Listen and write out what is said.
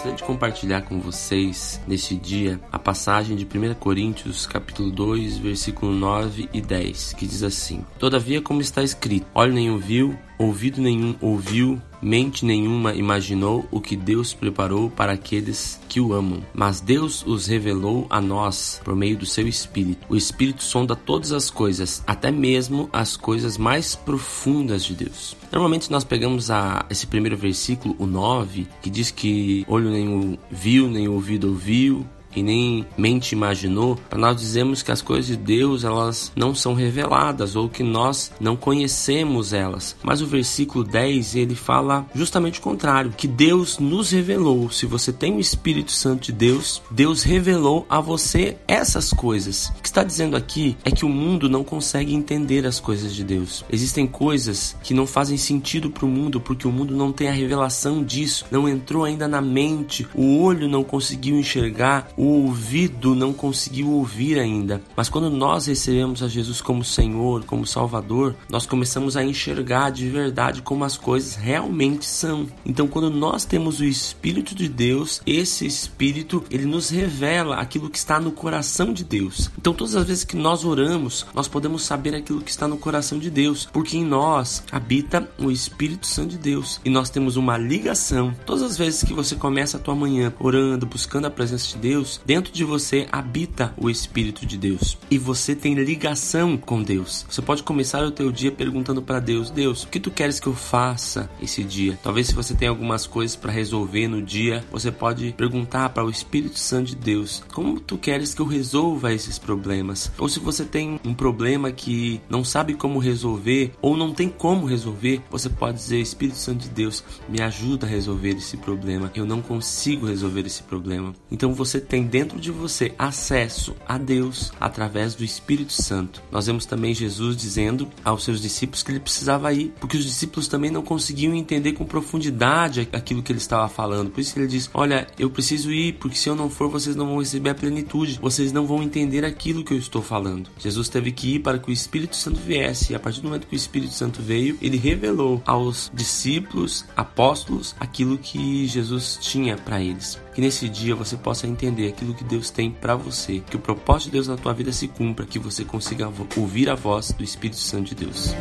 gostaria de compartilhar com vocês neste dia a passagem de 1 Coríntios, capítulo 2, versículo 9 e 10, que diz assim: Todavia, como está escrito: Olho nenhum viu, ouvido nenhum ouviu, mente nenhuma imaginou o que Deus preparou para aqueles que o amam. Mas Deus os revelou a nós por meio do seu Espírito. O Espírito sonda todas as coisas, até mesmo as coisas mais profundas de Deus. Normalmente nós pegamos a, esse primeiro versículo, o 9, que diz que olho nenhum viu, nem ouvido ouviu, e nem mente imaginou, nós dizemos que as coisas de Deus elas não são reveladas ou que nós não conhecemos elas. Mas o versículo 10 ele fala justamente o contrário, que Deus nos revelou. Se você tem o Espírito Santo de Deus, Deus revelou a você essas coisas. O que está dizendo aqui é que o mundo não consegue entender as coisas de Deus. Existem coisas que não fazem sentido para o mundo porque o mundo não tem a revelação disso, não entrou ainda na mente, o olho não conseguiu enxergar, o ouvido não conseguiu ouvir ainda. Mas quando nós recebemos a Jesus como Senhor, como Salvador, nós começamos a enxergar de verdade como as coisas realmente são. Então, quando nós temos o Espírito de Deus, esse Espírito ele nos revela aquilo que está no coração de Deus. Então, todas as vezes que nós oramos, nós podemos saber aquilo que está no coração de Deus, porque em nós habita o Espírito Santo de Deus e nós temos uma ligação. Todas as vezes que você começa a tua manhã orando, buscando a presença de Deus, Deus, dentro de você habita o Espírito de Deus e você tem ligação com Deus. Você pode começar o teu dia perguntando para Deus: Deus, o que tu queres que eu faça esse dia? Talvez se você tem algumas coisas para resolver no dia, você pode perguntar para o Espírito Santo de Deus: Como tu queres que eu resolva esses problemas? Ou se você tem um problema que não sabe como resolver ou não tem como resolver, você pode dizer: Espírito Santo de Deus, me ajuda a resolver esse problema. Eu não consigo resolver esse problema. Então você tem tem dentro de você acesso a Deus através do Espírito Santo. Nós vemos também Jesus dizendo aos seus discípulos que ele precisava ir, porque os discípulos também não conseguiam entender com profundidade aquilo que ele estava falando. Por isso ele diz: Olha, eu preciso ir, porque se eu não for, vocês não vão receber a plenitude, vocês não vão entender aquilo que eu estou falando. Jesus teve que ir para que o Espírito Santo viesse, e a partir do momento que o Espírito Santo veio, ele revelou aos discípulos, apóstolos, aquilo que Jesus tinha para eles. Que nesse dia você possa entender aquilo que Deus tem para você, que o propósito de Deus na tua vida se cumpra, que você consiga ouvir a voz do Espírito Santo de Deus.